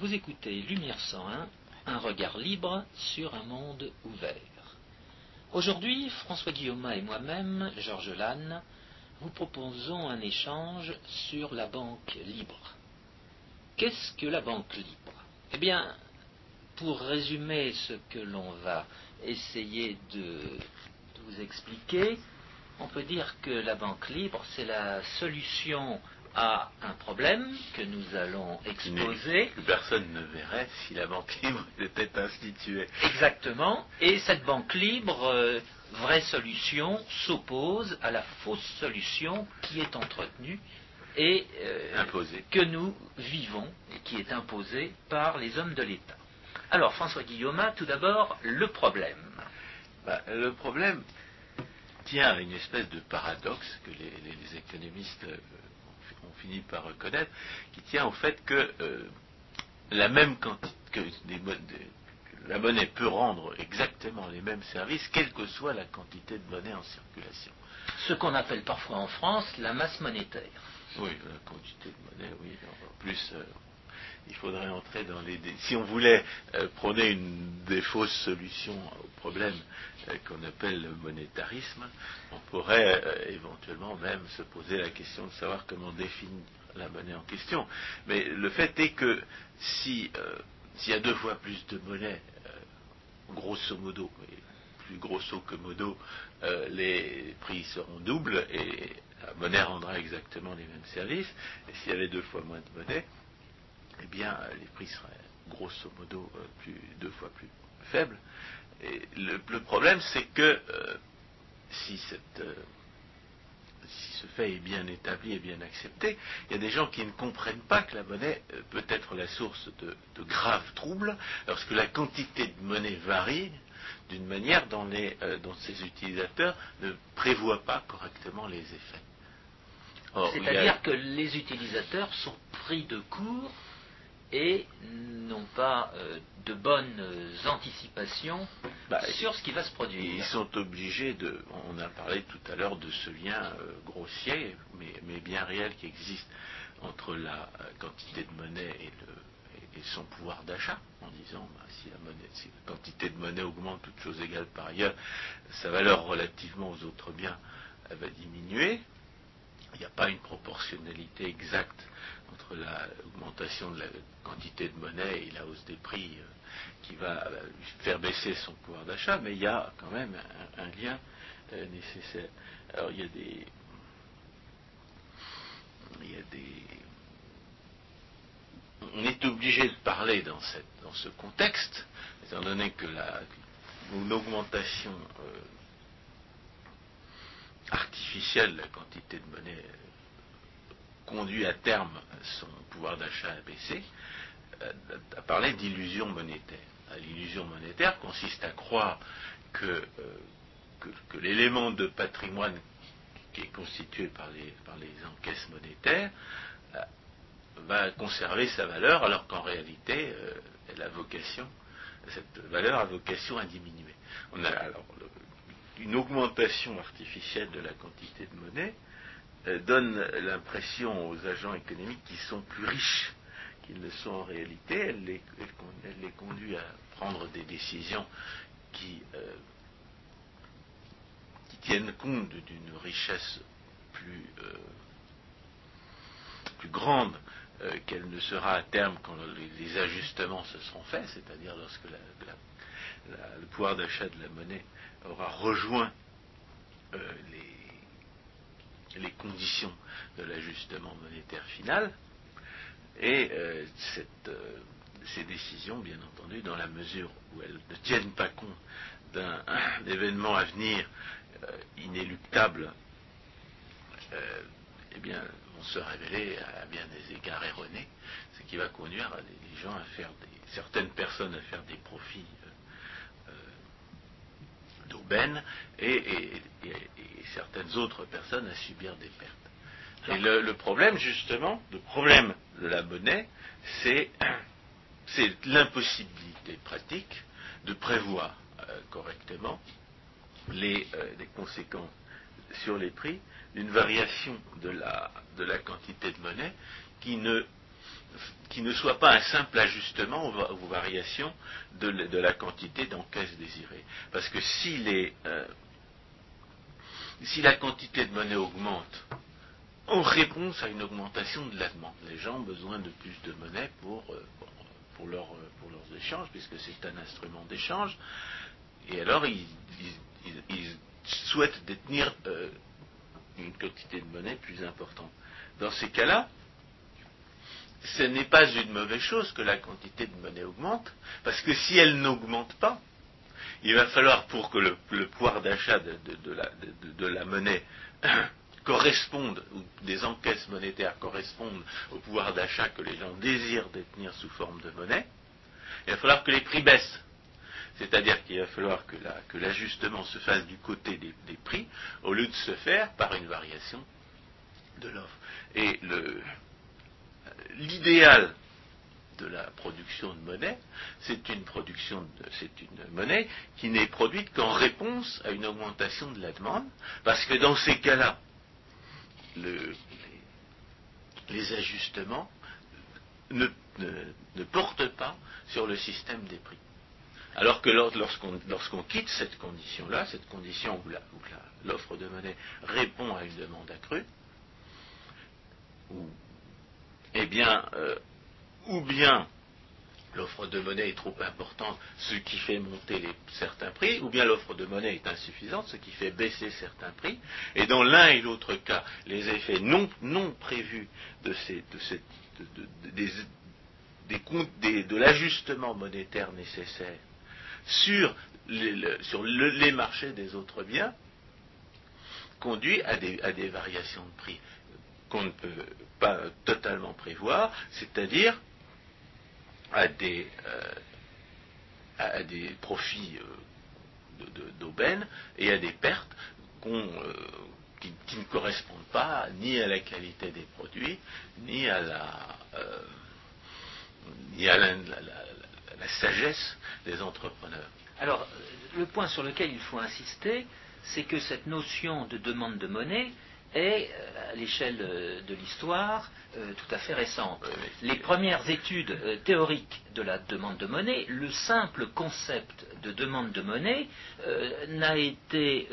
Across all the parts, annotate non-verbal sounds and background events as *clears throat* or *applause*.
Vous écoutez Lumière 101, un regard libre sur un monde ouvert. Aujourd'hui, François Guillaume et moi-même, Georges Lannes, vous proposons un échange sur la banque libre. Qu'est-ce que la banque libre? Eh bien, pour résumer ce que l'on va essayer de, vous expliquer, on peut dire que la banque libre, c'est la solution à un problème que nous allons exposer. Que personne ne verrait si la banque libre *laughs* était instituée. Exactement. Et cette banque libre, euh, vraie solution, s'oppose à la fausse solution qui est entretenue et euh, que nous vivons et qui est imposée par les hommes de l'État. Alors, François Guillaume, tout d'abord, le problème. Bah, le problème tient à une espèce de paradoxe que les, économistes fini par reconnaître, qui tient au fait que euh, la même quantité, que la monnaie peut rendre exactement les mêmes services, quelle que soit la quantité de monnaie en circulation. Ce qu'on appelle parfois en France la masse monétaire. Oui, la quantité de monnaie, oui. En plus, euh, il faudrait entrer dans les... Si on voulait euh, prôner une des fausses solutions au problème euh, qu'on appelle le monétarisme, on pourrait euh, éventuellement même se poser la question de savoir comment définir la monnaie en question. Mais le fait est que si s'il y a deux fois plus de monnaie, grosso modo, plus grosso que modo, les prix seront doubles et la monnaie rendra exactement les mêmes services. Et s'il y avait deux fois moins de monnaie, eh bien, les prix seraient grosso modo euh, plus, deux fois plus faibles. Le, problème, c'est que euh, si, euh, si ce fait est bien établi et bien accepté, il y a des gens qui ne comprennent pas que la monnaie peut être la source de, graves troubles, lorsque la quantité de monnaie varie d'une manière dont, les, dont ses utilisateurs ne prévoient pas correctement les effets. C'est-à-dire que les utilisateurs sont pris de court et n'ont pas euh, de bonnes anticipations bah, sur ce qui va se produire. Ils sont obligés de, on a parlé tout à l'heure de ce lien euh, grossier, mais, bien réel qui existe entre la euh, quantité de monnaie et, son pouvoir d'achat, en disant bah, si, la monnaie, si la quantité de monnaie augmente, toutes choses égales par ailleurs, sa valeur relativement aux autres biens va diminuer. Il n'y a pas une proportionnalité exacte entre l'augmentation de la quantité de monnaie et la hausse des prix euh, qui va euh, faire baisser son pouvoir d'achat, mais il y a quand même un, lien euh, nécessaire. Alors il y a des. Il y a des. On est obligé de parler dans, cette, dans ce contexte, étant donné que la, une augmentation artificielle de la quantité de monnaie conduit à terme son pouvoir d'achat à baisser, euh, à parler d'illusion monétaire. L'illusion monétaire consiste à croire que, euh, que, l'élément de patrimoine qui est constitué par les, encaisses monétaires euh, va conserver sa valeur alors qu'en réalité, elle a vocation, cette valeur a vocation à diminuer. On a alors une augmentation artificielle de la quantité de monnaie donne l'impression aux agents économiques qu'ils sont plus riches qu'ils ne sont en réalité. Elle les, conduit à prendre des décisions qui, euh, tiennent compte d'une richesse plus, euh, plus grande qu'elle ne sera à terme quand les, ajustements se seront faits, c'est-à-dire lorsque le pouvoir d'achat de la monnaie aura rejoint les les conditions de l'ajustement monétaire final, et euh, euh, ces décisions, bien entendu, dans la mesure où elles ne tiennent pas compte d'un *coughs* événement à venir euh, inéluctable, eh bien, vont se révéler à bien des égards erronés, ce qui va conduire les gens à faire des, certaines personnes à faire des profits d'aubaine et, certaines autres personnes à subir des pertes. Et le, problème, justement, le problème de la monnaie, *clears throat* c'est, l'impossibilité pratique de prévoir euh, correctement les, euh, les, conséquences sur les prix d'une variation de la, de la quantité de monnaie qui ne, qui ne soit pas un simple ajustement aux, variations de, la quantité d'encaisse désirée. Parce que euh, si la quantité de monnaie augmente en réponse à une augmentation de la demande, les gens ont besoin de plus de monnaie pour, euh, leurs échanges, puisque c'est un instrument d'échange, et alors ils, souhaitent détenir euh, une quantité de monnaie plus importante. Dans ces cas-là, ce n'est pas une mauvaise chose que la quantité de monnaie augmente, parce que si elle n'augmente pas, il va falloir pour que le, pouvoir d'achat de, la, monnaie *coughs* corresponde, ou des encaisses monétaires correspondent au pouvoir d'achat que les gens désirent détenir sous forme de monnaie, il va falloir que les prix baissent. C'est-à-dire qu'il va falloir que l'ajustement se fasse du côté des, prix, au lieu de se faire par une variation de l'offre. L'idéal de la production de monnaie, c'est une monnaie qui n'est produite qu'en réponse à une augmentation de la demande, parce que dans ces cas-là, les, ajustements ne, portent pas sur le système des prix. Alors que lorsqu'on quitte cette condition-là, cette condition où l'offre de monnaie répond à une demande accrue, ou eh bien, euh, ou bien l'offre de monnaie est trop importante, ce qui fait monter certains prix, ou bien l'offre de monnaie est insuffisante, ce qui fait baisser certains prix. Et dans l'un et l'autre cas, les effets non, prévus de, de, l'ajustement monétaire nécessaire sur, les, marchés des autres biens conduit à des variations de prix qu'on ne peut pas totalement prévoir, c'est-à-dire à des, euh, profits euh, d'aubaine et à des pertes euh, qui, ne correspondent pas ni à la qualité des produits, ni à la, ni à la, sagesse des entrepreneurs. Alors, le point sur lequel il faut insister, c'est que cette notion de demande de monnaie est, euh, à l'échelle euh, de l'histoire, euh, tout à fait récente. Les premières études théoriques de la demande de monnaie, le simple concept de demande de monnaie n'a été,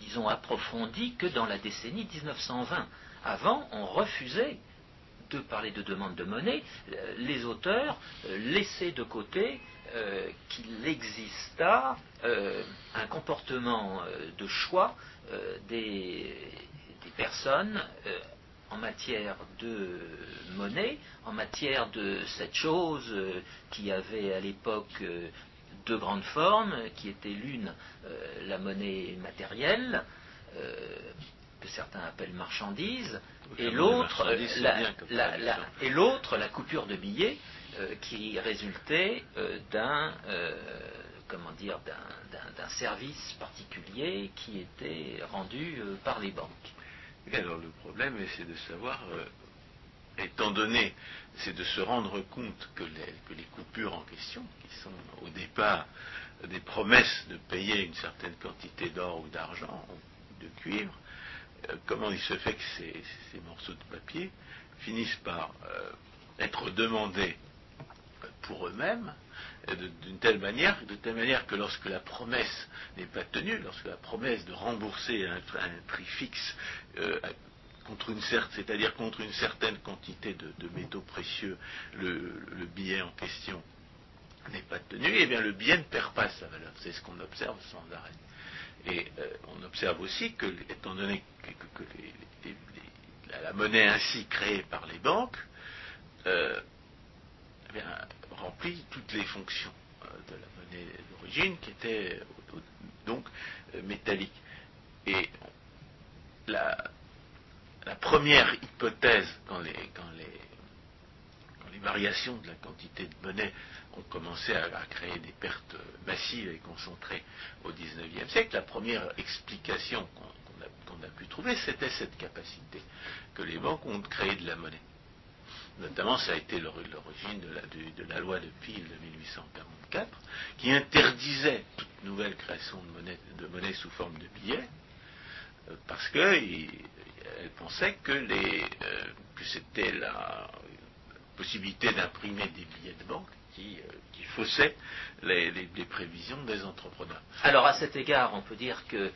disons, approfondi que dans la décennie 1920. Avant, on refusait de parler de demande de monnaie. Les auteurs laissaient de côté qu'il exista un comportement de choix des, personnes euh, en matière de monnaie, en matière de cette chose euh, qui avait à l'époque euh, deux grandes formes, qui était l'une la monnaie matérielle, que certains appellent marchandise, et l'autre la, et l'autre la coupure de billets qui résultait d'un comment dire d'un service particulier qui était rendu par les banques alors le problème, c'est de savoir, euh, étant donné, c'est de se rendre compte que les, coupures en question, qui sont au départ des promesses de payer une certaine quantité d'or ou d'argent ou de cuivre, euh, comment il se fait que ces, morceaux de papier finissent par euh, être demandés pour eux-mêmes d'une telle manière, de telle manière que lorsque la promesse n'est pas tenue, lorsque la promesse de rembourser un, prix fixe euh, contre une c'est-à-dire contre une certaine quantité de, métaux précieux, le, billet en question n'est pas tenu, et eh bien le billet ne perd pas sa valeur. C'est ce qu'on observe sans arrêt. Et euh, on observe aussi que, étant donné que, la monnaie ainsi créée par les banques, euh, eh remplit toutes les fonctions euh, de la monnaie d'origine qui était euh, donc euh, métallique. Et la, première hypothèse quand les, variations de la quantité de monnaie ont commencé à, créer des pertes massives et concentrées au XIXe siècle, la première explication qu'on a pu trouver, c'était cette capacité que les banques ont créé de la monnaie. Notamment, ça a été l'origine de la, loi de Peel de 1844, qui interdisait toute nouvelle création de monnaie, sous forme de billets, euh, parce qu'elle pensait euh, que c'était la, possibilité d'imprimer des billets de banque qui, qui faussaient les, prévisions des entrepreneurs. Alors à cet égard, on peut dire que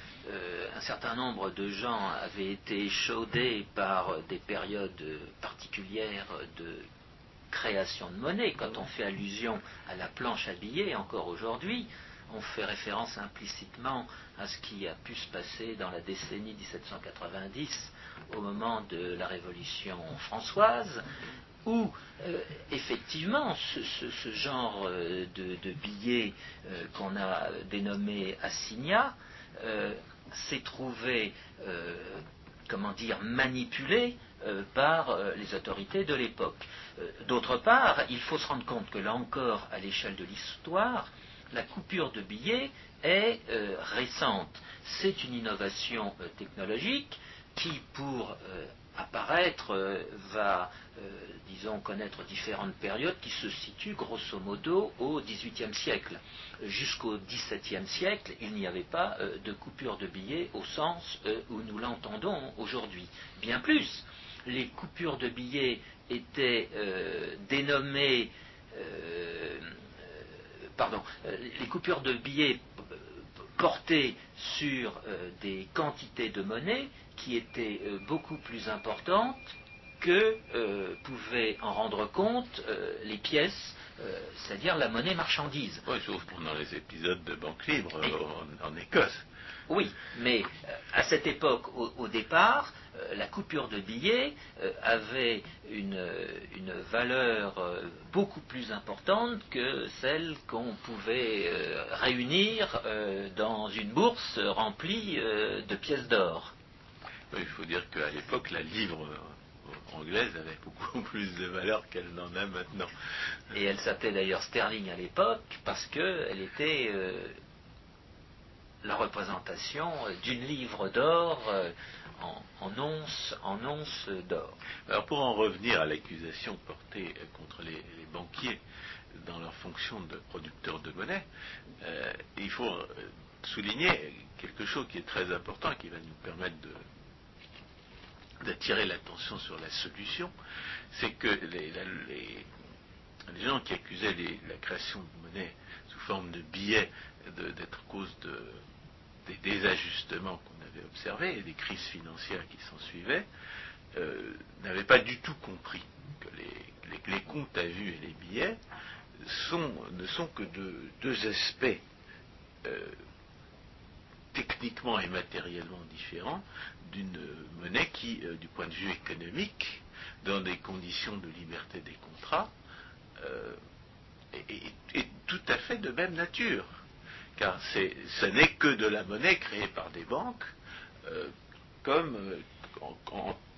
un certain nombre de gens avaient été chaudés par des périodes particulières de création de monnaie. Quand on fait allusion à la planche à billets, encore aujourd'hui, on fait référence implicitement à ce qui a pu se passer dans la décennie 1790 au moment de la Révolution françoise, où euh, effectivement ce, genre euh, de, billets euh, qu'on a dénommé assignats s'est trouvé, comment dire, manipulé par les autorités de l'époque. D'autre part, il faut se rendre compte que là encore, à l'échelle de l'histoire, la coupure de billets est récente. C'est une innovation technologique qui, pour euh, apparaître, va, disons, connaître différentes périodes qui se situent grosso modo au XVIIIe siècle. Jusqu'au XVIIe siècle, il n'y avait pas de coupure de billets au sens où nous l'entendons aujourd'hui. Bien plus, les coupures de billets étaient dénommées pardon, euh, les coupures de billets portaient sur euh, des quantités de monnaie qui étaient euh, beaucoup plus importantes que pouvaient en rendre compte les pièces, c'est-à-dire la monnaie marchandise. Oui, sauf pendant les épisodes de Banque Libre en, Écosse. Oui, mais à cette époque, au départ, euh, la coupure de billets euh, avait une, valeur euh, beaucoup plus importante que celle qu'on pouvait réunir dans une bourse remplie de pièces d'or. Il faut dire qu'à l'époque, la livre anglaise avait beaucoup *laughs* plus de valeur qu'elle n'en a maintenant. Et elle s'appelait d'ailleurs sterling à l'époque parce qu'elle était la représentation d'une livre d'or en, once, en d'or. Alors pour en revenir à l'accusation portée contre les, banquiers dans leur fonction de producteurs de monnaie, euh, il faut euh, souligner quelque chose qui est très important, qui va nous permettre d'attirer l'attention sur la solution, c'est que les, gens qui accusaient la création de monnaie sous forme de billets d'être cause des désajustements observé, et des crises financières qui s'en suivaient, euh, n'avaient pas du tout compris que les, comptes à vue et les billets ne sont que deux aspects euh, techniquement et matériellement différents d'une monnaie euh, du point de vue économique, dans des conditions de liberté des contrats, est, tout à fait de même nature. Car ce n'est que de la monnaie créée par des banques euh, comme euh,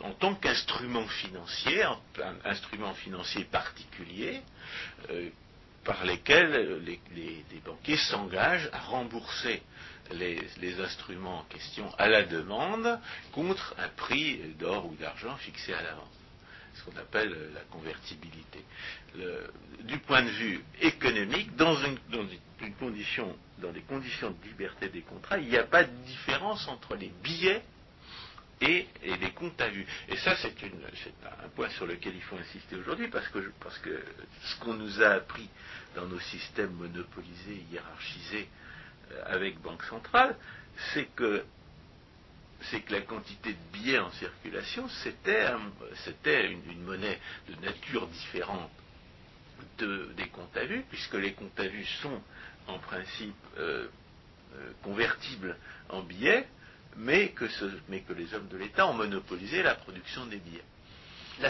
en, tant qu'instrument financier, un instrument financier particulier, euh, par lesquels les, banquiers s'engagent à rembourser les, instruments en question à la demande contre un prix d'or ou d'argent fixé à l'avance ce qu'on appelle la convertibilité. du point de vue économique, dans, une, condition, dans des conditions de liberté des contrats, il n'y a pas de différence entre les billets et, les comptes à vue. Et ça, c'est un point sur lequel il faut insister aujourd'hui, parce que, ce qu'on nous a appris dans nos systèmes monopolisés, hiérarchisés euh, avec Banque Centrale, c'est que c'est que la quantité de billets en circulation, c'était, une, monnaie de nature différente des comptes à vue, puisque les comptes à vue sont en principe euh, euh, convertibles en billets, mais que, les hommes de l'État ont monopolisé la production des billets.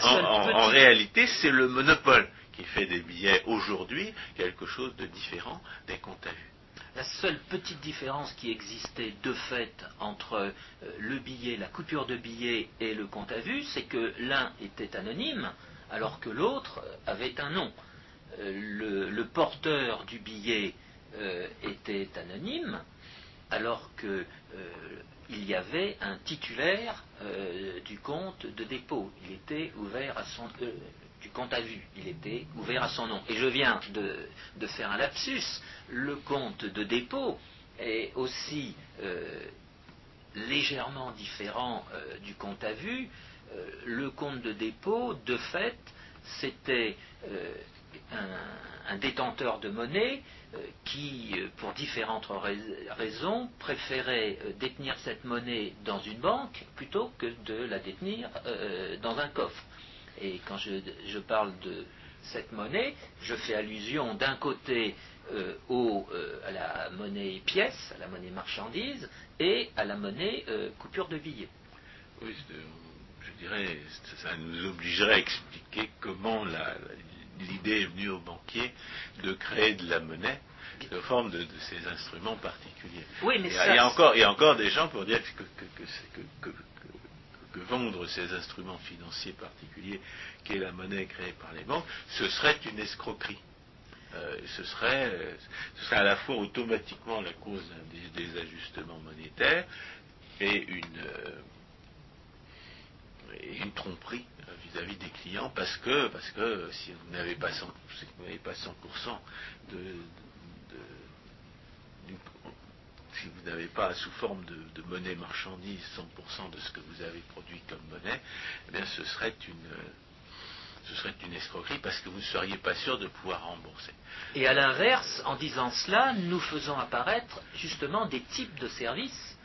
en, réalité, c'est le monopole qui fait des billets aujourd'hui quelque chose de différent des comptes à vue. La seule petite différence qui existait de fait entre euh, le billet, la coupure de billet et le compte à vue, c'est que l'un était anonyme alors que l'autre avait un nom. Euh, le, porteur du billet euh, était anonyme alors qu'il y avait un titulaire du compte de dépôt. Il était ouvert à son à vue. Il était ouvert à son nom. Et je viens de, faire un lapsus. Le compte de dépôt est aussi euh, légèrement différent euh, du compte à vue. Euh, le compte de dépôt, de fait, c'était un, détenteur de monnaie qui, pour différentes raisons, préférait détenir cette monnaie dans une banque plutôt que de la détenir dans un coffre. Et quand je, parle de cette monnaie, je fais allusion d'un côté euh, euh, à la monnaie pièce, à la monnaie marchandise, et à la monnaie euh, coupure de billets. Oui, je dirais, ça nous obligerait à expliquer comment l'idée est venue aux banquiers de créer de la monnaie de forme de, ces instruments particuliers. Oui, mais il, y a, encore, il y a encore des gens pour dire que, que, que vendre ces instruments financiers particuliers, qui est la monnaie créée par les banques, ce serait une escroquerie. Euh, ce, serait, ce serait à la fois automatiquement la cause des, ajustements monétaires et une, euh, une tromperie vis-à-vis des clients parce que, parce que si vous n'avez pas 100%, pas 100 de, si vous n'avez pas sous forme de, monnaie marchandise 100% de ce que vous avez produit comme monnaie, eh bien ce serait une ce serait une escroquerie parce que vous ne seriez pas sûr de pouvoir rembourser. Et à l'inverse, en disant cela, nous faisons apparaître justement des types de services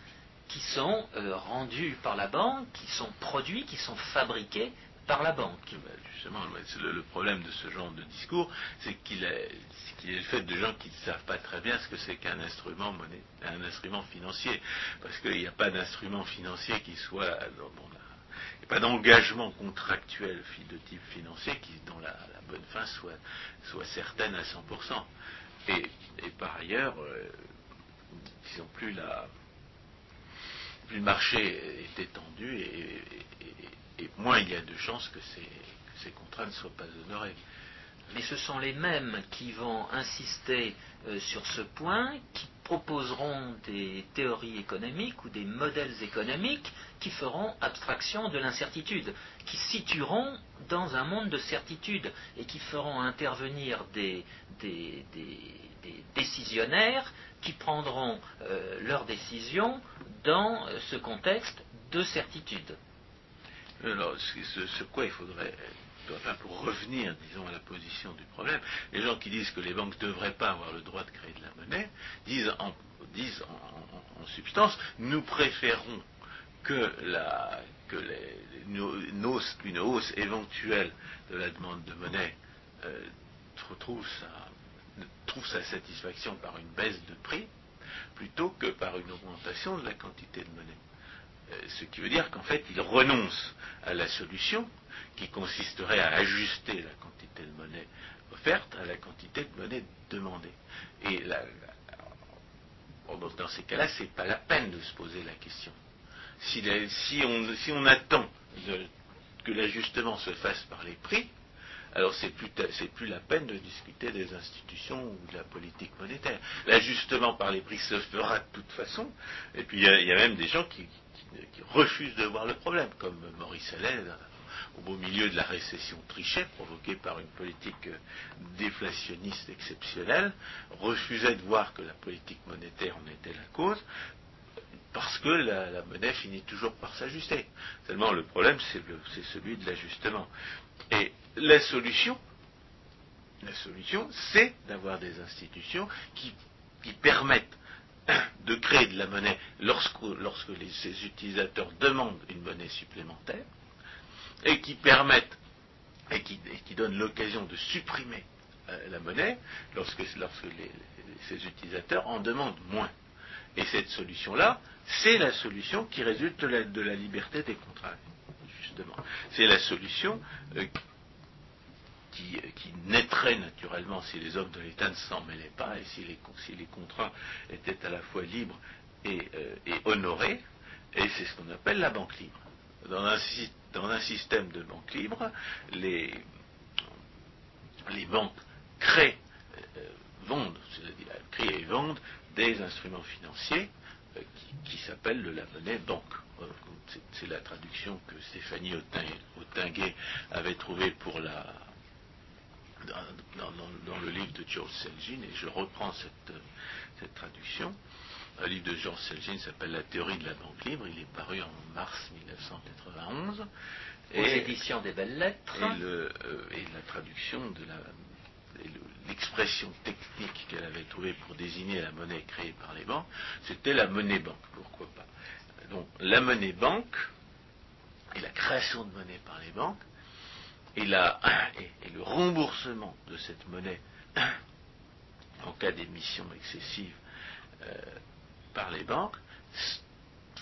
qui sont euh, rendus par la banque, qui sont produits, qui sont fabriqués par la banque. Ben, justement, le, problème de ce genre de discours, c'est qu'il est, le fait de gens qui ne savent pas très bien ce que c'est qu'un instrument financier, parce qu'il n'y a pas d'instrument financier qui soit il n'y a pas d'engagement contractuel de type financier qui, dont la, bonne fin soit, soit, certaine à 100%. Et, par ailleurs, euh, disons plus la, plus le marché est étendu et moins il y a de chances que ces, contrats ne soient pas honorés. Mais ce sont les mêmes qui vont insister euh, sur ce point, qui proposeront des théories économiques ou des modèles économiques qui feront abstraction de l'incertitude, qui situeront dans un monde de certitude et qui feront intervenir des, décisionnaires qui prendront euh, leurs décisions dans euh, ce contexte de certitude. Alors, ce, quoi il faudrait, pour revenir, disons, à la position du problème, les gens qui disent que les banques ne devraient pas avoir le droit de créer de la monnaie disent en, substance, nous préférons que, la, que les, une, hausse, éventuelle de la demande de monnaie euh, sa, trouve sa satisfaction par une baisse de prix plutôt que par une augmentation de la quantité de monnaie. Euh, ce qui veut dire qu'en fait, il renonce à la solution qui consisterait à ajuster la quantité de monnaie offerte à la quantité de monnaie demandée. Et dans ces cas-là, ce n'est pas la peine de se poser la question. Si, on, attend que l'ajustement se fasse par les prix, alors c'est plus, plus la peine de discuter des institutions ou de la politique monétaire. L'ajustement par les prix se fera de toute façon, et puis il y, a même des gens qui, qui, refusent de voir le problème, comme Maurice Allais, au beau milieu de la récession trichée provoquée par une politique déflationniste exceptionnelle, refusait de voir que la politique monétaire en était la cause, parce que la, monnaie finit toujours par s'ajuster. Seulement le problème, c'est celui de l'ajustement. Et la solution, c'est d'avoir des institutions qui permettent de créer de la monnaie lorsque, lorsque ces utilisateurs demandent une monnaie supplémentaire et qui permettent et qui, donnent l'occasion de supprimer euh, la monnaie lorsque, lorsque ces utilisateurs en demandent moins. Et cette solution-là, c'est la solution qui résulte de la, liberté des contrats, justement. C'est la solution euh, qui, naîtrait naturellement si les hommes de l'État ne s'en mêlaient pas et si les, contrats étaient à la fois libres et, euh, honorés, et c'est ce qu'on appelle la banque libre. Dans un, système de banque libre, les, banques créent, euh, vendent, c'est-à-dire créent et vendent des instruments financiers euh, qui, s'appellent la monnaie banque. C'est la traduction que Stéphanie Autinguet avait trouvée pour la, dans, le livre de George Selgin, et je reprends cette, cette traduction. Un livre de George Selgin s'appelle La théorie de la banque libre, il est paru en mars 1991. aux éditions des Belles Lettres. Et, le, euh, et la traduction de la l'expression technique qu'elle avait trouvée pour désigner la monnaie créée par les banques, c'était la monnaie banque, pourquoi pas. Donc la monnaie banque et la création de monnaie par les banques *coughs* et, le remboursement de cette monnaie *coughs* en cas d'émission excessive euh, par les banques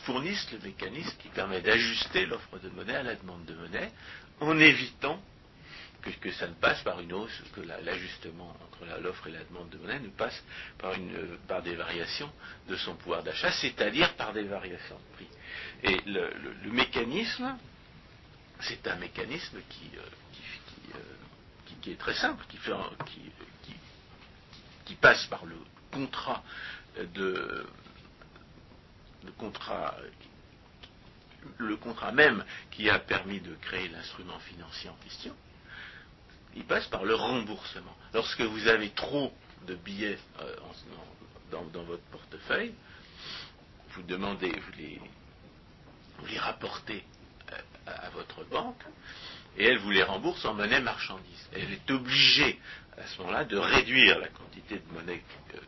fournissent le mécanisme qui permet d'ajuster l'offre de monnaie à la demande de monnaie en évitant que, ça ne passe par une hausse, que la- l'ajustement entre l'offre et la demande de monnaie ne passe par, une, par des variations de son pouvoir d'achat, c'est-à-dire par des variations de prix. Et le mécanisme, c'est un mécanisme qui, euh, euh, qui- est très simple, qui, passe par le contrat contrat même qui a permis de créer l'instrument financier en question, il passe par le remboursement. Lorsque vous avez trop de billets euh, dans, votre portefeuille, vous demandez, vous les, rapportez à, à votre banque, et elle vous les rembourse en monnaie marchandise. Elle est obligée à ce moment-là de réduire la quantité de monnaie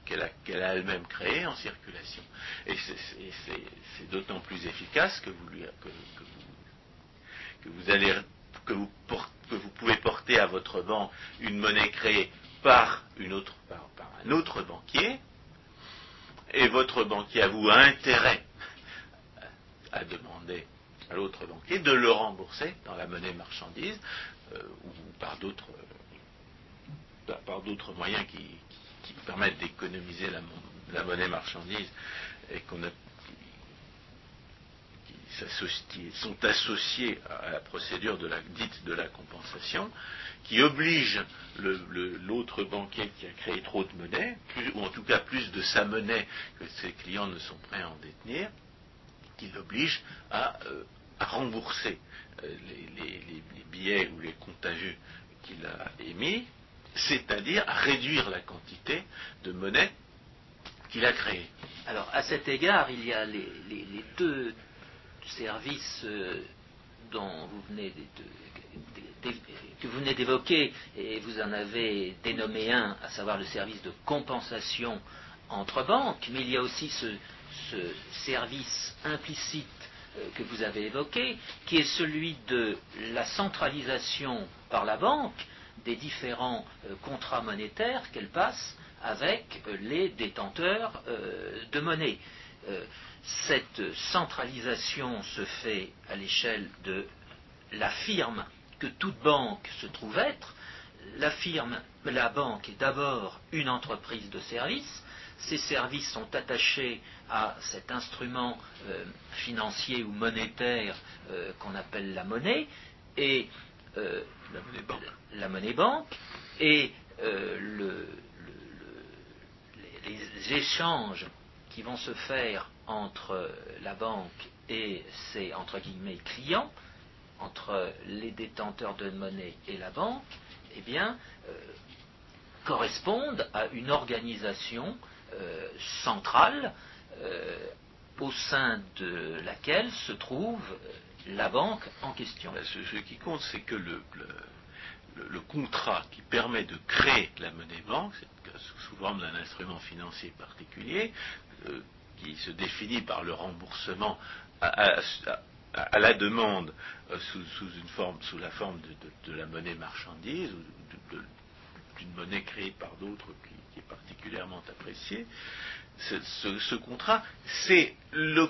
qu'elle a, elle-même créée en circulation. Et c'est- d'autant plus efficace que vous, que, que vous, que vous que vous, pouvez porter à votre banque une monnaie créée par, une autre, par, par un autre banquier, et votre banquier a vous a intérêt à demander à l'autre banquier de le rembourser dans la monnaie marchandise euh, ou par d'autres euh, par- d'autres moyens qui, permettent d'économiser la, mon- la monnaie marchandise et qu'on qui, sont associés à la procédure de la dite de la compensation, qui oblige l'autre banquier qui a créé trop de monnaie, plus- ou en tout cas plus de sa monnaie que ses clients ne sont prêts à en détenir, qui l'oblige à, euh, à rembourser euh, les, billets ou les vue qu'il a émis, c'est-à-dire à réduire la quantité de monnaie qu'il a créée. Alors, à cet égard, il y a les, deux services euh, dont vous venez que vous venez d'évoquer, et vous en avez dénommé un, à savoir le service de compensation entre banques, mais il y a aussi ce, ce service implicite que vous avez évoqué, qui est celui de la centralisation par la banque des différents euh, contrats monétaires qu'elle passe avec euh, les détenteurs euh, de monnaie. Euh, cette centralisation se fait à l'échelle de la firme que toute banque se trouve être. La firme, la banque est d'abord une entreprise de services. Ces services sont attachés à cet instrument euh, financier ou monétaire euh, qu'on appelle la monnaie et euh, La monnaie banque. la monnaie banque et le- le- le- les, les échanges qui vont se faire entre la banque et ses entre guillemets clients, entre les détenteurs de monnaie et la banque, eh bien, euh, correspondent à une organisation euh, centrale euh, au sein de laquelle se trouve euh, la banque en question. Ce, qui compte, c'est que le, contrat qui permet de créer la monnaie banque, sous forme d'un instrument financier particulier, qui se définit par le remboursement à, la demande sous, la forme de, la monnaie marchandise ou d'une monnaie créée par d'autres qui est particulièrement appréciée. Ce, ce- ce contrat, c'est le,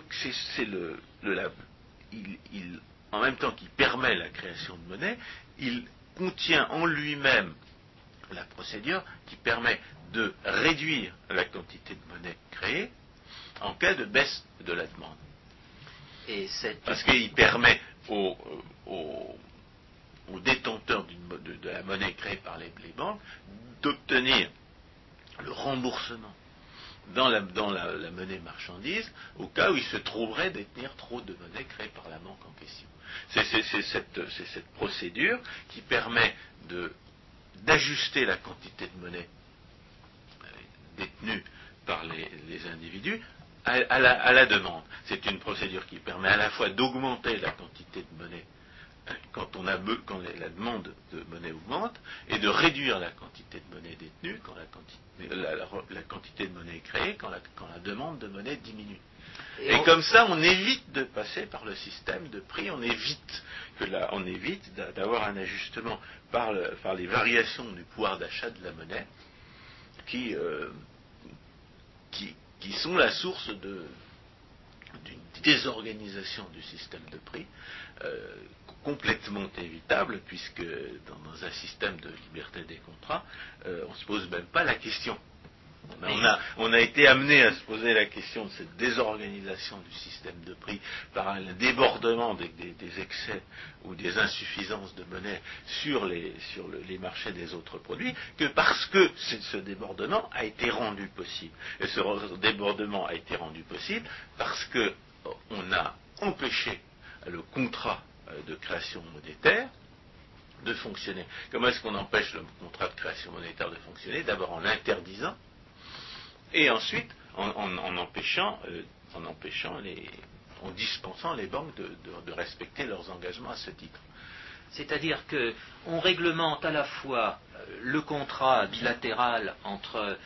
c'est, le, le- la- il- il- en même temps qu'il permet la création de monnaie, il contient en lui-même la procédure qui permet de réduire la quantité de monnaie créée en cas de baisse de la demande. Et cette Parce qu'il permet aux, aux- aux détenteurs de la monnaie créée par les, les banques d'obtenir le remboursement dans, la, monnaie marchandise au cas où ils se trouveraient détenir trop de monnaie créée par la banque en question. C'est cette, procédure qui permet d'ajuster la quantité de monnaie euh, détenue par les, individus à la demande. C'est une procédure qui permet à la fois d'augmenter la quantité de monnaie quand, on a, quand la demande de monnaie augmente et de réduire la quantité de monnaie détenue quand la quantité, la, quantité de monnaie est créée quand la, quand la demande de monnaie diminue. Et, comme ça, on évite de passer par le système de prix, on évite que on évite d'avoir un ajustement par, par, les variations du pouvoir d'achat de la monnaie qui, euh, qui, qui, sont la source de, désorganisation du système de prix euh, complètement évitable, puisque dans, un système de liberté des contrats, euh, on ne se pose même pas la question. On a, été amené à se poser la question de cette désorganisation du système de prix par un débordement des, excès ou des insuffisances de monnaie sur, les, marchés des autres produits, que parce que ce débordement a été rendu possible. Et ce débordement a été rendu possible parce qu'on a empêché le contrat euh, de création monétaire de fonctionner. Comment est-ce qu'on empêche le contrat de création monétaire de fonctionner? D'abord en l'interdisant, et ensuite en, empêchant, euh, en empêchant les, en dispensant les banques de, respecter leurs engagements à ce titre. C'est-à-dire qu'on réglemente à la fois euh, le contrat bilatéral entre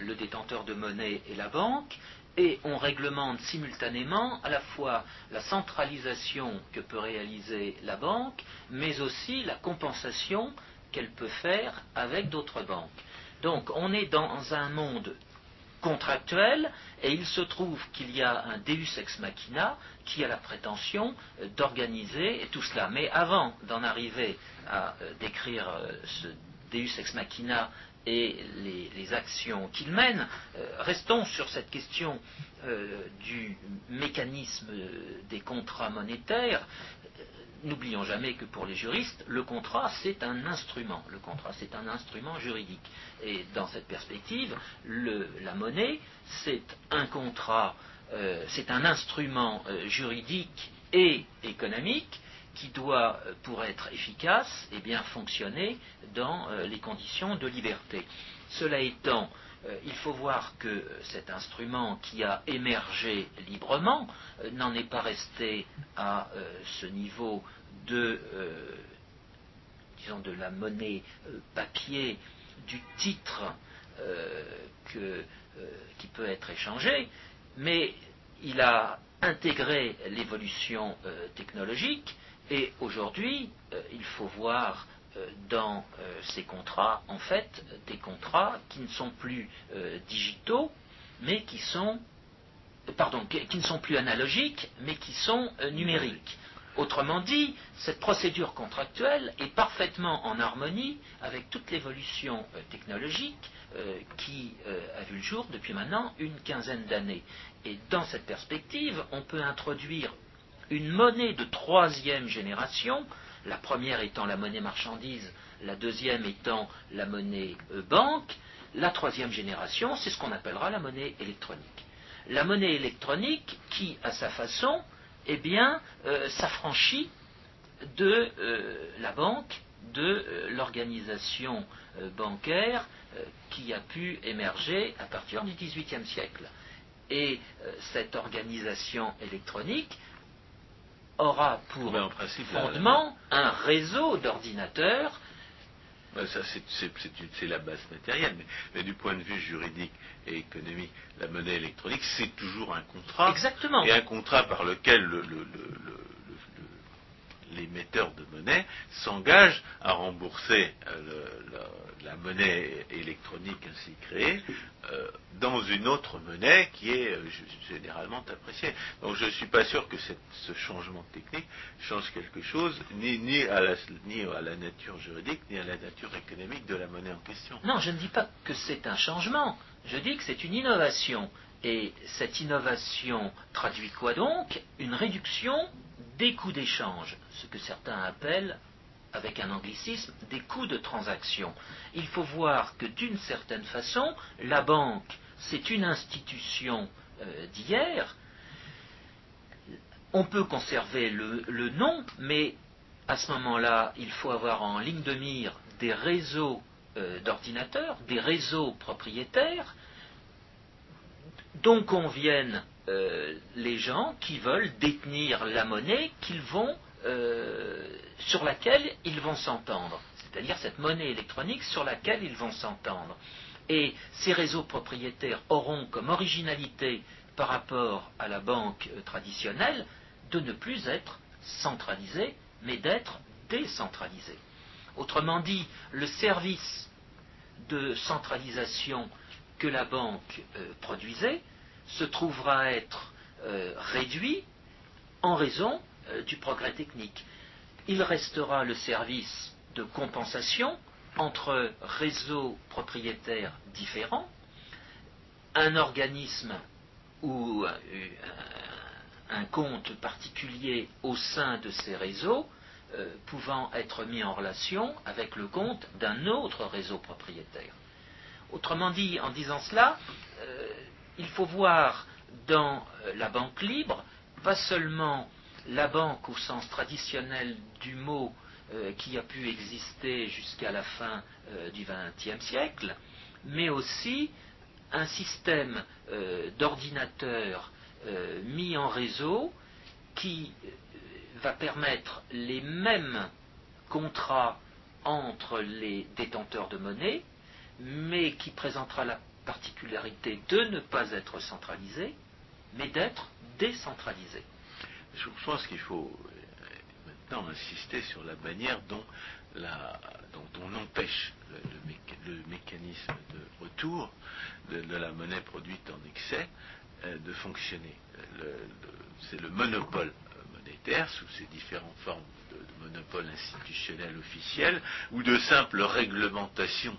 le détenteur de monnaie et la banque, et on réglemente simultanément à la fois la centralisation que peut réaliser la banque, mais aussi la compensation qu'elle peut faire avec d'autres banques. Donc on est dans un monde contractuel et il se trouve qu'il y a un Deus ex machina qui a la prétention d'organiser tout cela. Mais avant d'en arriver à euh, décrire euh, ce Deus ex machina et les, actions qu'il mène. Euh, restons sur cette question euh, du mécanisme des contrats monétaires. N'oublions jamais que pour les juristes, le contrat, c'est un instrument. Le contrat, c'est un instrument juridique. Et dans cette perspective, la monnaie, c'est un contrat, euh, c'est un instrument juridique et économique qui doit, euh, pour être efficace, eh bien, fonctionner dans euh, les conditions de liberté. Cela étant, euh, il faut voir que cet instrument qui a émergé librement n'en est pas resté à ce niveau de, disons, de la monnaie papier, du titre qui peut être échangé, mais il a intégré l'évolution technologique et aujourd'hui, euh, il faut voir euh, dans euh, ces contrats, en fait, des contrats qui ne sont plus digitaux, mais qui sont, pardon, qui, ne sont plus analogiques, mais qui sont numériques. Autrement dit, cette procédure contractuelle est parfaitement en harmonie avec toute l'évolution technologique qui a vu le jour depuis maintenant une quinzaine d'années. Et dans cette perspective, on peut introduire une monnaie de troisième génération, la première étant la monnaie marchandise, la deuxième étant la monnaie euh, banque, la troisième génération, c'est ce qu'on appellera la monnaie électronique. La monnaie électronique qui, à sa façon, eh euh, s'affranchit de euh, la banque, de l'organisation bancaire qui a pu émerger à partir du XVIIIe siècle. Et cette organisation électronique aura pour fondement un réseau d'ordinateurs. Ben, ça, c'est la base matérielle, mais, du point de vue juridique et économique, la monnaie électronique, c'est toujours un contrat. Exactement. Et un contrat par lequel le l'émetteur de monnaie s'engage à rembourser euh, la, monnaie électronique ainsi créée euh, dans une autre monnaie qui est euh, généralement appréciée. Donc je ne suis pas sûr que ce changement technique change quelque chose, ni, à la, ni à la nature juridique, ni à la nature économique de la monnaie en question. Non, je ne dis pas que c'est un changement, je dis que c'est une innovation. Et cette innovation traduit quoi donc? Une réduction des coûts d'échange, ce que certains appellent, avec un anglicisme, des coûts de transaction. Il faut voir que d'une certaine façon, la banque, c'est une institution euh, d'hier. On peut conserver le, nom, mais à ce moment-là, il faut avoir en ligne de mire des réseaux euh, d'ordinateurs, des réseaux propriétaires, dont conviennent euh, les gens qui veulent détenir la monnaie qu'ils vont sur laquelle ils vont s'entendre, c'est-à-dire cette monnaie électronique sur laquelle ils vont s'entendre. Et ces réseaux propriétaires auront comme originalité par rapport à la banque traditionnelle de ne plus être centralisés, mais d'être décentralisés. Autrement dit, le service de centralisation que la banque euh, produisait se trouvera être euh, réduit en raison euh, du progrès technique. Il restera le service de compensation entre réseaux propriétaires différents, un organisme ou un, compte particulier au sein de ces réseaux pouvant être mis en relation avec le compte d'un autre réseau propriétaire. Autrement dit, en disant cela, euh, il faut voir dans euh, la banque libre pas seulement la banque au sens traditionnel du mot qui a pu exister jusqu'à la fin du XXe siècle, mais aussi un système d'ordinateurs mis en réseau qui va permettre les mêmes contrats entre les détenteurs de monnaie, mais qui présentera la particularité de ne pas être centralisé, mais d'être décentralisé. Je pense qu'il faut euh, maintenant insister sur la manière dont, on empêche le, mécanisme de retour de, la monnaie produite en excès euh, de fonctionner. C'est le monopole sous ses différentes formes de, monopole institutionnel officiel, ou de simple réglementation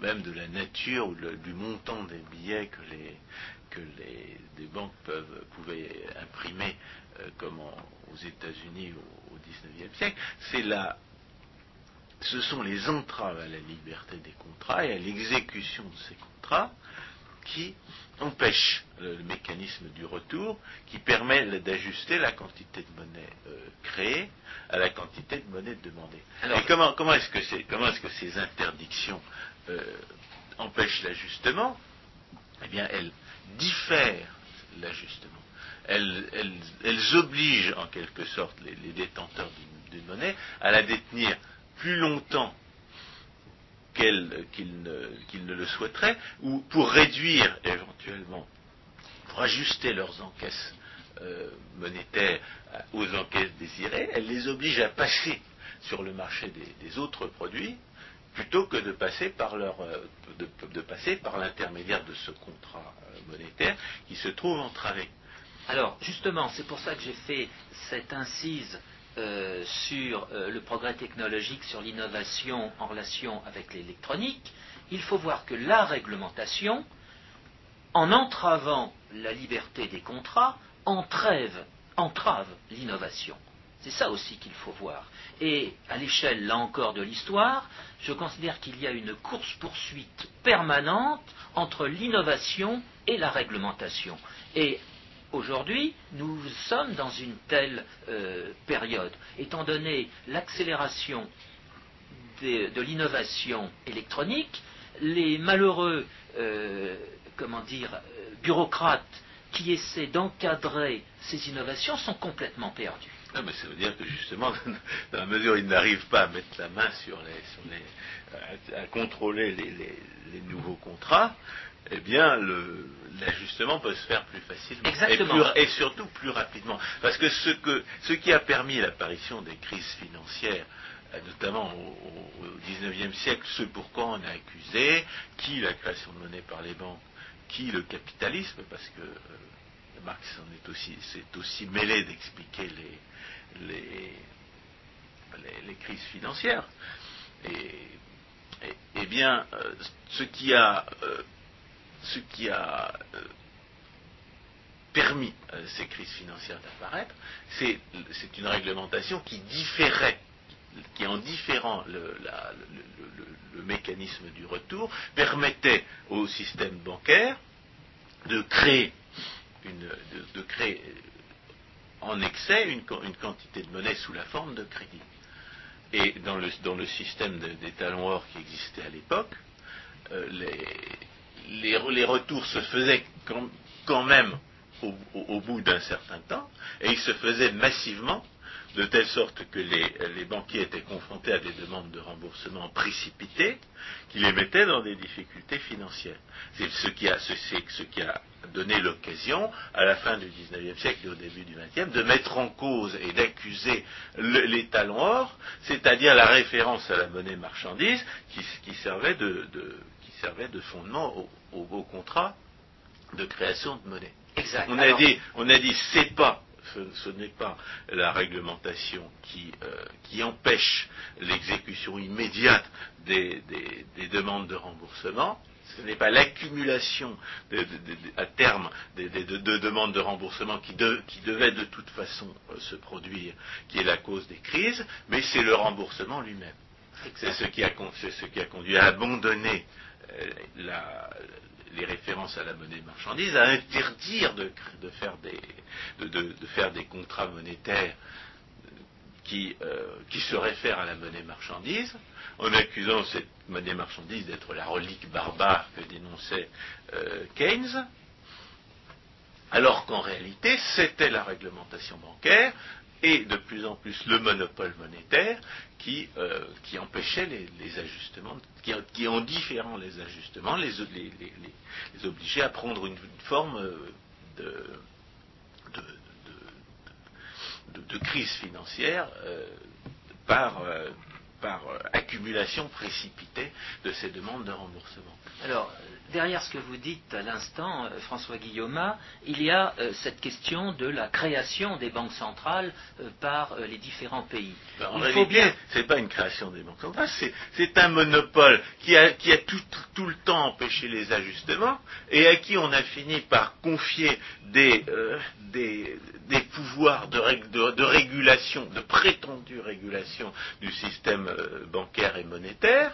même de la nature ou du montant des billets que les, que les, banques peuvent, pouvaient imprimer euh, comme aux États-Unis au, XIXe siècle, c'est la, ce sont les entraves à la liberté des contrats et à l'exécution de ces contrats qui empêche le, mécanisme du retour, qui permet d'ajuster la quantité de monnaie euh, créée à la quantité de monnaie demandée. Alors, Et comment, comment est-ce que, est que, ces interdictions euh, empêchent l'ajustement Eh bien, elles diffèrent l'ajustement. Elles, obligent en quelque sorte les, détenteurs d'une monnaie à la détenir plus longtemps qu'ils ne, le souhaiteraient, ou pour réduire éventuellement, pour ajuster leurs encaisses euh, monétaires aux encaisses désirées, elle les oblige à passer sur le marché des, autres produits plutôt que de passer par leur, euh, de, passer par l'intermédiaire de ce contrat euh, monétaire qui se trouve entravé. Alors, justement, c'est pour ça que j'ai fait cette incise euh, sur le progrès technologique, sur l'innovation en relation avec l'électronique, il faut voir que la réglementation, en entravant la liberté des contrats, entrave l'innovation. C'est ça aussi qu'il faut voir. Et à l'échelle, là encore, de l'histoire, je considère qu'il y a une course-poursuite permanente entre l'innovation et la réglementation. Et Aujourd'hui, nous sommes dans une telle euh, période, étant donné l'accélération de, l'innovation électronique, les malheureux, euh, comment dire, euh, bureaucrates qui essaient d'encadrer ces innovations sont complètement perdus. Non, mais ça veut dire que justement, *laughs* dans la mesure où ils n'arrivent pas à mettre la main sur les, à, contrôler les, nouveaux contrats, eh bien, l'ajustement peut se faire plus facilement. Et, surtout plus rapidement. Parce que ce, que, ce qui a permis l'apparition des crises financières, euh, notamment au XIXe siècle, ce pourquoi on a accusé, qui la création de monnaie par les banques, qui le capitalisme, parce que euh, Marx est aussi, s'est aussi mêlé d'expliquer les, les, les, crises financières. Et, eh bien, euh, ce qui a ce qui a euh, permis euh, ces crises financières d'apparaître, c'est une réglementation qui différait, qui en différant le, mécanisme du retour, permettait au système bancaire de créer, une, de, créer en excès une, quantité de monnaie sous la forme de crédit. Et dans le, dans le système des talons or qui existait à l'époque, euh, les, les, retours se faisaient quand, même au, bout d'un certain temps, et ils se faisaient massivement de telle sorte que les, banquiers étaient confrontés à des demandes de remboursement précipitées qui les mettaient dans des difficultés financières. C'est ce qui a, ce qui a donné l'occasion, à la fin du XIXe siècle et au début du XXe, de mettre en cause et d'accuser les talons or, c'est-à-dire la référence à la monnaie marchandise qui, servait, de, qui servait de fondement au, contrat de création de monnaie. On, a dit, on a dit, c'est pas ce, n'est pas la réglementation qui, euh, empêche l'exécution immédiate des, demandes de remboursement, ce n'est pas l'accumulation à terme de, demandes de remboursement qui, devait de toute façon euh, se produire qui est la cause des crises, mais c'est le remboursement lui-même. C'est ce, qui a conduit à abandonner euh, les références à la monnaie marchandise, à interdire de, faire, des, contrats monétaires qui, euh, qui, se réfèrent à la monnaie marchandise, en accusant cette monnaie marchandise d'être la relique barbare que dénonçait euh, Keynes, alors qu'en réalité c'était la réglementation bancaire et de plus en plus le monopole monétaire qui, euh, empêchait les, ajustements, qui, en différant les ajustements, les, obligeait à prendre une, forme de, de, crise financière euh, par, euh, accumulation précipitée de ces demandes de remboursement. Derrière ce que vous dites à l'instant, euh, François Guillaume, il y a euh, cette question de la création des banques centrales euh, par les différents pays. Ben, en réalité, ce n'est pas une création des banques centrales, c'est un monopole qui a, tout, le temps empêché les ajustements et à qui on a fini par confier des, pouvoirs de, régulation, de prétendue régulation du système bancaire et monétaire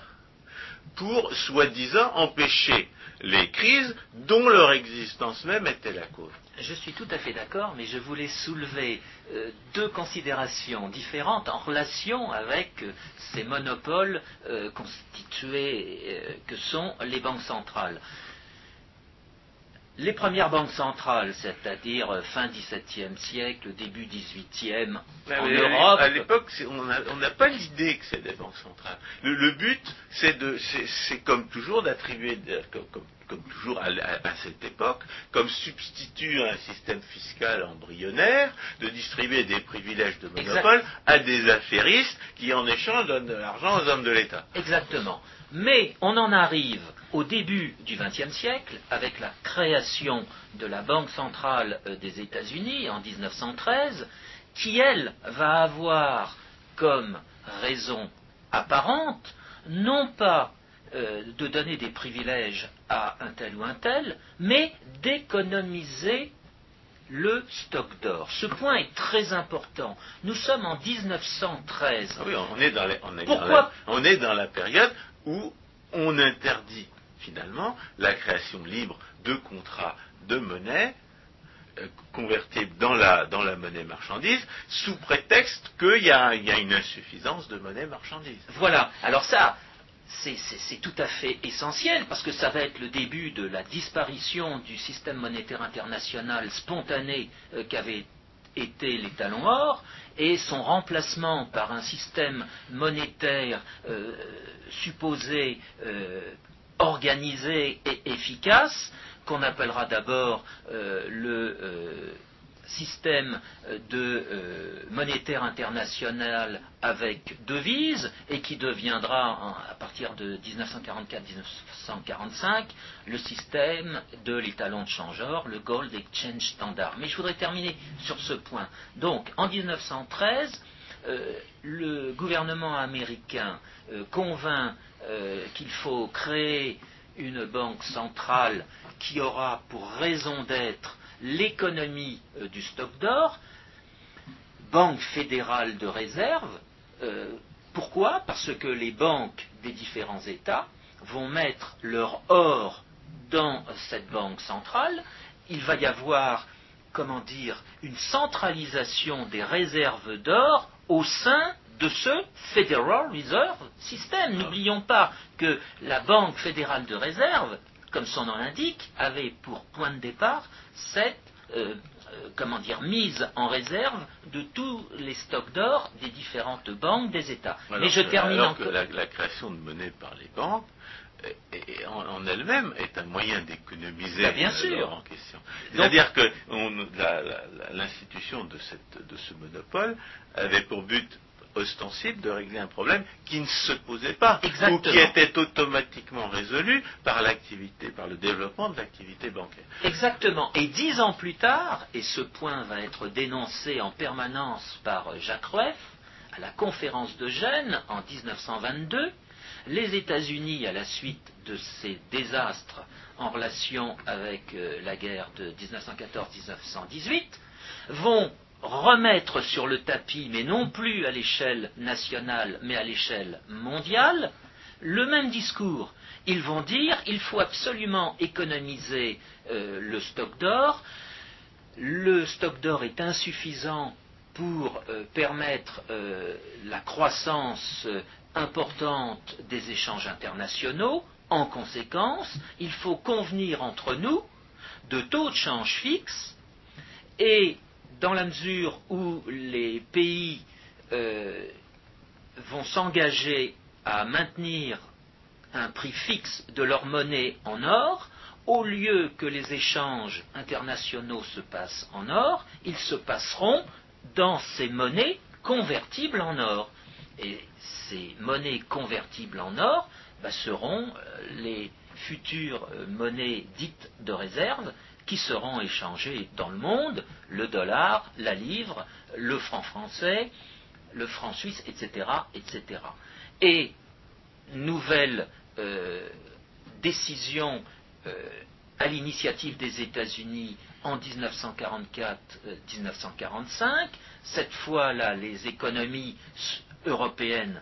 pour, soi-disant, empêcher les crises dont leur existence même était la cause. Je suis tout à fait d'accord, mais je voulais soulever euh, deux considérations différentes en relation avec euh, ces monopoles euh, constitués que sont les banques centrales. Les premières banques centrales, c'est-à-dire euh, fin XVIIe siècle, début XVIIIe, en Europe. À l'époque, on n'a pas l'idée que c'est des banques centrales. Le, but, c'est comme toujours d'attribuer, comme, toujours à, cette époque, comme substitut à un système fiscal embryonnaire, de distribuer des privilèges de monopole à des affairistes qui, en échange, donnent de l'argent aux hommes de l'État. Exactement. Mais on en arrive au début du XXe siècle, avec la création de la Banque centrale euh, des États-Unis en 1913, qui, elle, va avoir comme raison apparente, non pas euh, de donner des privilèges à un tel ou un tel, mais d'économiser le stock d'or. Ce point est très important. Nous sommes en 1913. Ah oui, on est dans, Pourquoi on est dans la période où on interdit finalement la création libre de contrats de monnaie euh, convertibles dans la, monnaie marchandise sous prétexte qu'il y, a, une insuffisance de monnaie marchandise. Voilà. Alors ça, c'est tout à fait essentiel parce que ça va être le début de la disparition du système monétaire international spontané euh, qu'avait été les talons or et son remplacement par un système monétaire euh, supposé organisé et efficace, qu'on appellera d'abord euh, le euh, système de euh, monétaire international avec devise et qui deviendra à partir de 1944-1945 le système de l'étalon de changeur, le Gold Exchange Standard. Mais je voudrais terminer sur ce point. Donc en 1913, le gouvernement américain convainc euh, qu'il faut créer une banque centrale qui aura pour raison d'être l'économie euh, du stock d'or, banque fédérale de réserve. Euh, pourquoi? Parce que les banques des différents États vont mettre leur or dans cette banque centrale. Il va y avoir, comment dire, une centralisation des réserves d'or au sein de ce Federal Reserve System. N'oublions pas que la Banque fédérale de réserve, comme son nom l'indique, avait pour point de départ cette euh, euh, comment dire, mise en réserve de tous les stocks d'or des différentes banques des États. Alors Mais je que- termine alors encore. que la, la création de monnaie par les banques est- est- en, en elle-même est un moyen d'économiser Bah, bien euh, sûr. l'or en question. C'est-à-dire que on- la- la- la- l'institution de, cette- de ce monopole avait pour but ostensible de régler un problème qui ne se posait pas Exactement. ou qui était automatiquement résolu par l'activité, par le développement de l'activité bancaire. Exactement. Et dix ans plus tard, et ce point va être dénoncé en permanence par Jacques Rueff, à la conférence de Gênes en 1922, les États-Unis, à la suite de ces désastres en relation avec euh, la guerre de 1914-1918, vont remettre sur le tapis, mais non plus à l'échelle nationale, mais à l'échelle mondiale, le même discours. Ils vont dire il faut absolument économiser euh, le stock d'or. Le stock d'or est insuffisant pour euh, permettre euh, la croissance importante des échanges internationaux. En conséquence, il faut convenir entre nous de taux de change fixes et dans la mesure où les pays euh, vont s'engager à maintenir un prix fixe de leur monnaie en or, au lieu que les échanges internationaux se passent en or, ils se passeront dans ces monnaies convertibles en or. Et ces monnaies convertibles en or bah, seront euh, les futures euh, monnaies dites de réserve qui seront échangées dans le monde, le dollar, la livre, le franc français, le franc suisse, etc. Et nouvelle euh, décision euh, à l'initiative des États-Unis en 1944-1945. Cette fois-là, les économies européennes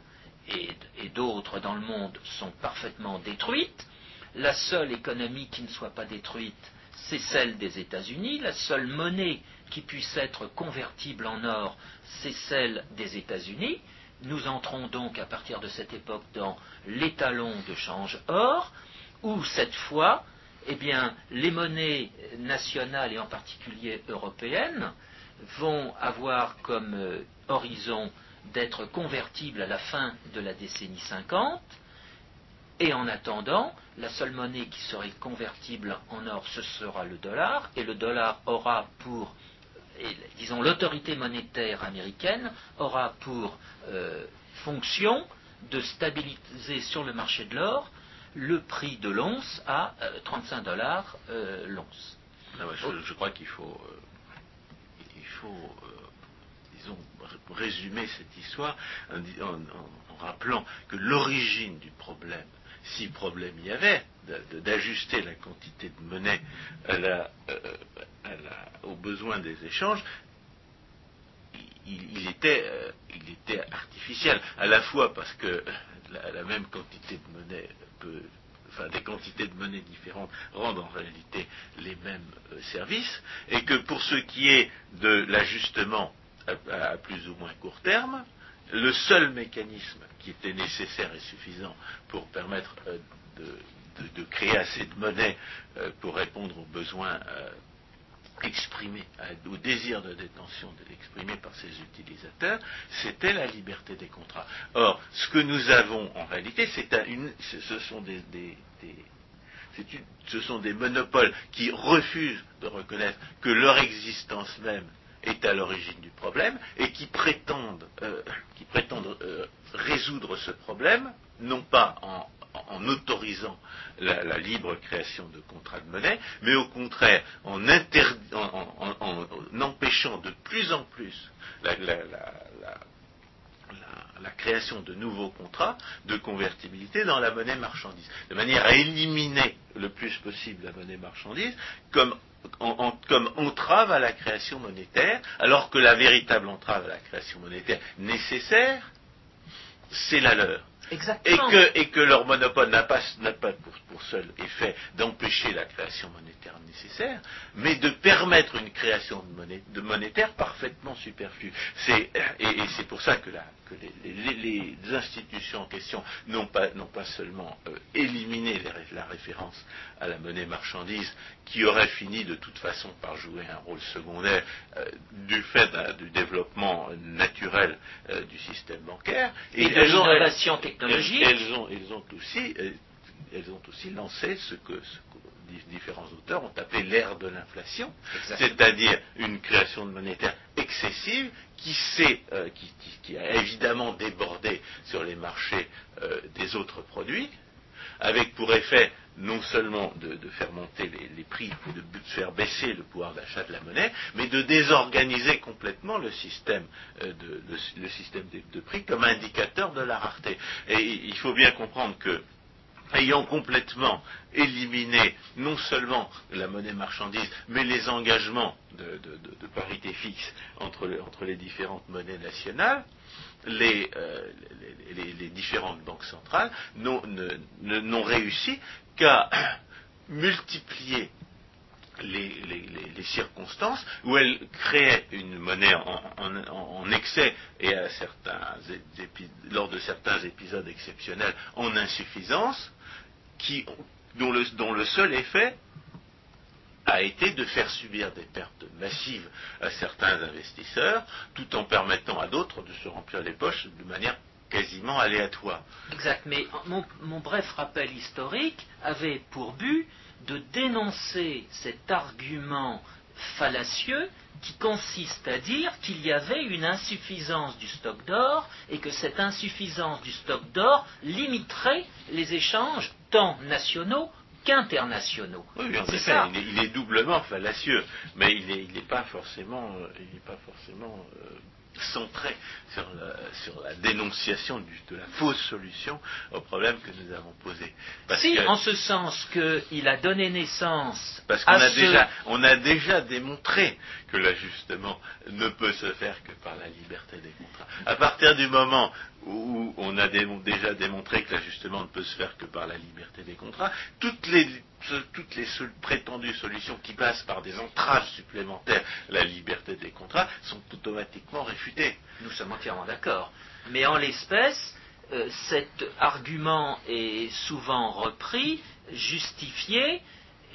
et d'autres dans le monde sont parfaitement détruites. La seule économie qui ne soit pas détruite, c'est celle des États-Unis. La seule monnaie qui puisse être convertible en or, c'est celle des États-Unis. Nous entrons donc à partir de cette époque dans l'étalon de change or, où cette fois, eh bien, les monnaies nationales et en particulier européennes vont avoir comme euh, horizon d'être convertibles à la fin de la décennie 50, et en attendant, la seule monnaie qui serait convertible en or, ce sera le dollar, et le dollar aura pour, disons, l'autorité monétaire américaine aura pour euh, fonction de stabiliser sur le marché de l'or le prix de l'once à euh, 35 dollars euh, l'once. Mais je, crois qu'il faut, euh, il faut, euh, disons, résumer cette histoire en rappelant que l'origine du problème, si problème il y avait, d'ajuster la quantité de monnaie à la- euh, aux besoins des échanges, il, était, euh, il était artificiel, à la fois parce que la, même quantité de monnaie peut, enfin des quantités de monnaie différentes rendent en réalité les mêmes euh, services, et que pour ce qui est de l'ajustement à plus ou moins court terme, le seul mécanisme qui était nécessaire et suffisant pour permettre euh, de, créer assez de monnaie euh, pour répondre aux besoins euh, exprimé, à- au désir de détention exprimé par ses utilisateurs, c'était la liberté des contrats. Or, ce que nous avons en réalité, ce sont des monopoles qui refusent de reconnaître que leur existence même est à l'origine du problème et qui prétendent, euh, euh, résoudre ce problème, non pas en, autorisant la, libre création de contrats de monnaie, mais au contraire en, empêchant de plus en plus la- la création de nouveaux contrats de convertibilité dans la monnaie marchandise, de manière à éliminer le plus possible la monnaie marchandise comme, comme entrave à la création monétaire, alors que la véritable entrave à la création monétaire nécessaire, c'est la leur. Et Exactement. que, et que leur monopole n'a pas, pour, seul effet d'empêcher la création monétaire nécessaire, mais de permettre une création de, monétaire parfaitement superflue. et, c'est pour ça que, les, institutions en question n'ont pas, seulement euh, éliminé la référence à la monnaie marchandise, qui aurait fini de toute façon par jouer un rôle secondaire euh, du fait du développement naturel euh, du système bancaire. Et, de l'innovation technologique. Elles, ont, aussi elles ont aussi lancé ce que, différents auteurs ont appelé l'ère de l'inflation, c'est-à-dire une création de monétaire excessive qui, euh, a évidemment débordé sur les marchés euh, des autres produits, avec pour effet non seulement de, faire monter les, prix, de, de, faire baisser le pouvoir d'achat de la monnaie, mais de désorganiser complètement le système, euh, de, prix comme indicateur de la rareté. Et il faut bien comprendre que ayant complètement éliminé non seulement la monnaie marchandise, mais les engagements de, parité fixe entre, les différentes monnaies nationales, les, euh, différentes banques centrales n'ont réussi qu'à *coughs* multiplier les, circonstances où elles créaient une monnaie en, excès et à certains lors de certains épisodes exceptionnels en insuffisance, dont, le, seul effet a été de faire subir des pertes massives à certains investisseurs, tout en permettant à d'autres de se remplir les poches de manière quasiment aléatoire. Exact, mais mon bref rappel historique avait pour but de dénoncer cet argument fallacieux qui consiste à dire qu'il y avait une insuffisance du stock d'or et que cette insuffisance du stock d'or limiterait les échanges tant nationaux qu'internationaux. Oui, en effet, il, est, doublement fallacieux, mais il n'est pas forcément, il est pas forcément euh, centré sur la, dénonciation de la fausse solution au problème que nous avons posé. si, en ce sens qu'il a donné naissance parce qu'on a, déjà, on a déjà démontré que l'ajustement ne peut se faire que par la liberté des contrats. À partir du moment où on a déjà démontré que l'ajustement ne peut se faire que par la liberté des contrats, toutes les, toutes les prétendues solutions qui passent par des entraves supplémentaires à la liberté des contrats sont automatiquement réfutées. Nous sommes entièrement d'accord. Mais en l'espèce, euh, cet argument est souvent repris, justifié,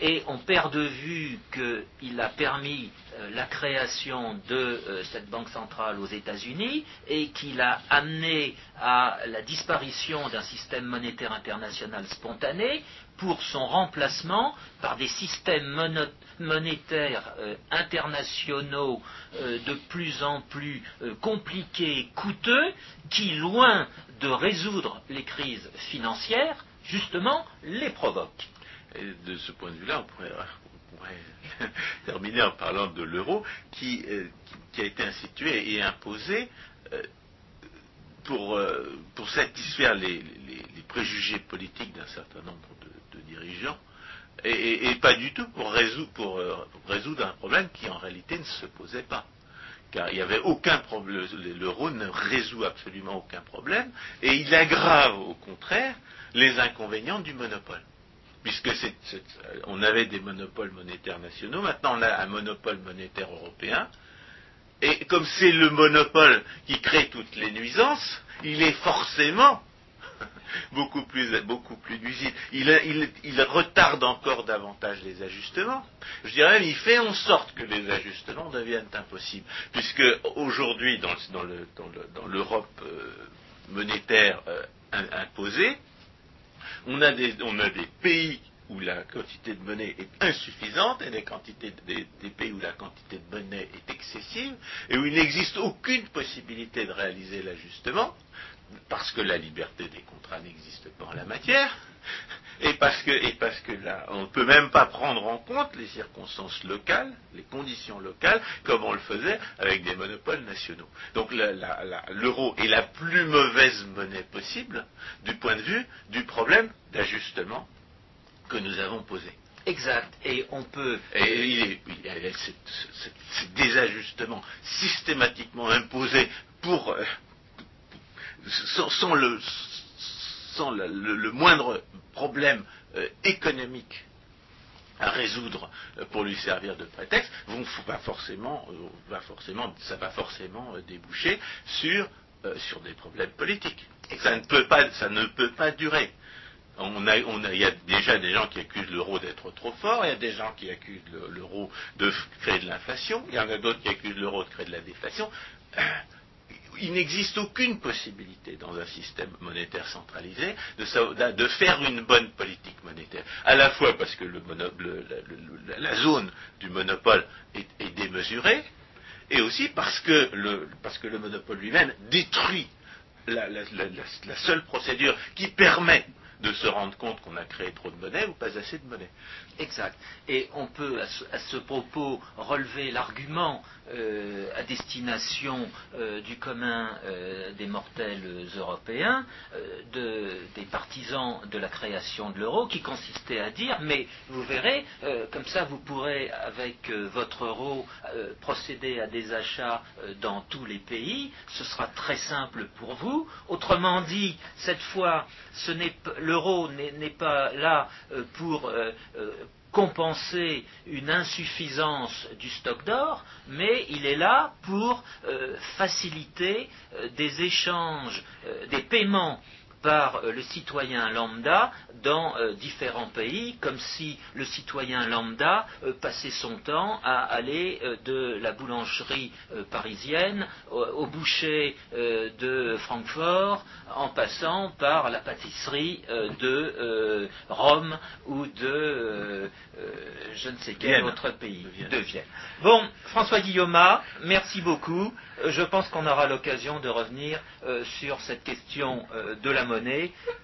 et on perd de vue qu'il a permis euh, la création de euh, cette banque centrale aux États-Unis et qu'il a amené à la disparition d'un système monétaire international spontané pour son remplacement par des systèmes monétaires euh, internationaux de plus en plus compliqués, coûteux, qui, loin de résoudre les crises financières, justement, les provoquent. De ce point de vue-là, on pourrait, *laughs* terminer en parlant de l'euro qui, euh, a été institué et imposé euh, euh, pour, satisfaire les, préjugés politiques d'un certain nombre de, et, pas du tout pour résoudre, pour résoudre un problème qui en réalité ne se posait pas. Car il avait aucun problème, l'euro ne résout absolument aucun problème, et il aggrave au contraire les inconvénients du monopole. Puisque on avait des monopoles monétaires nationaux, maintenant on a un monopole monétaire européen, et comme c'est le monopole qui crée toutes les nuisances, il est forcément *laughs* beaucoup plus, beaucoup plus. Il, retarde encore davantage les ajustements. Je dirais même, il fait en sorte que les ajustements deviennent impossibles. Puisque aujourd'hui, dans, l'Europe monétaire imposée, on a des, pays où la quantité de monnaie est insuffisante et des, pays où la quantité de monnaie est excessive et où il n'existe aucune possibilité de réaliser l'ajustement parce que la liberté des contrats n'existe pas en la matière et parce que, et parce que là, on ne peut même pas prendre en compte les circonstances locales, les conditions locales, comme on le faisait avec des monopoles nationaux. Donc l'euro est la plus mauvaise monnaie possible du point de vue du problème d'ajustement que nous avons posé. Exact. Et on peut. Et il est, ces désajustements systématiquement imposés pour, euh, sans, le, moindre problème économiques à résoudre pour lui servir de prétexte, vont, va ça va forcément déboucher sur, des problèmes politiques. Et ça ne peut pas, durer. Il y a déjà des gens qui accusent l'euro d'être trop fort, il y a des gens qui accusent l'euro de créer de l'inflation, il y en a d'autres qui accusent l'euro de créer de la déflation. Il n'existe aucune possibilité dans un système monétaire centralisé de, faire une bonne politique monétaire. À la fois parce que la, zone du monopole est, démesurée, et aussi parce que le, parce que le monopole lui-même détruit la, seule procédure qui permet de se rendre compte qu'on a créé trop de monnaie ou pas assez de monnaie. Exact. Et on peut à ce, propos relever l'argument euh, à destination euh, du commun euh, des mortels européens, des partisans de la création de l'euro, qui consistait à dire, mais vous verrez, comme ça vous pourrez, avec votre euro, procéder à des achats dans tous les pays, ce sera très simple pour vous. Autrement dit, cette fois, l'euro n'est pas là pour compenser une insuffisance du stock d'or, mais il est là pour euh, faciliter euh, des échanges, euh, des paiements par euh, le citoyen lambda dans euh, différents pays, comme si le citoyen lambda euh, passait son temps à aller de la boulangerie parisienne au, boucher de Francfort, en passant par la pâtisserie de Rome ou de je ne sais quel autre pays, de Vienne. Bon, François Guillaume, merci beaucoup. Je pense qu'on aura l'occasion de revenir sur cette question de la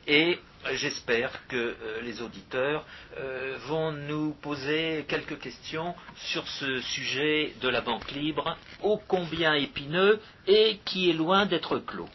et j'espère que euh, les auditeurs euh, vont nous poser quelques questions sur ce sujet de la banque libre, ô combien épineux et qui est loin d'être clos.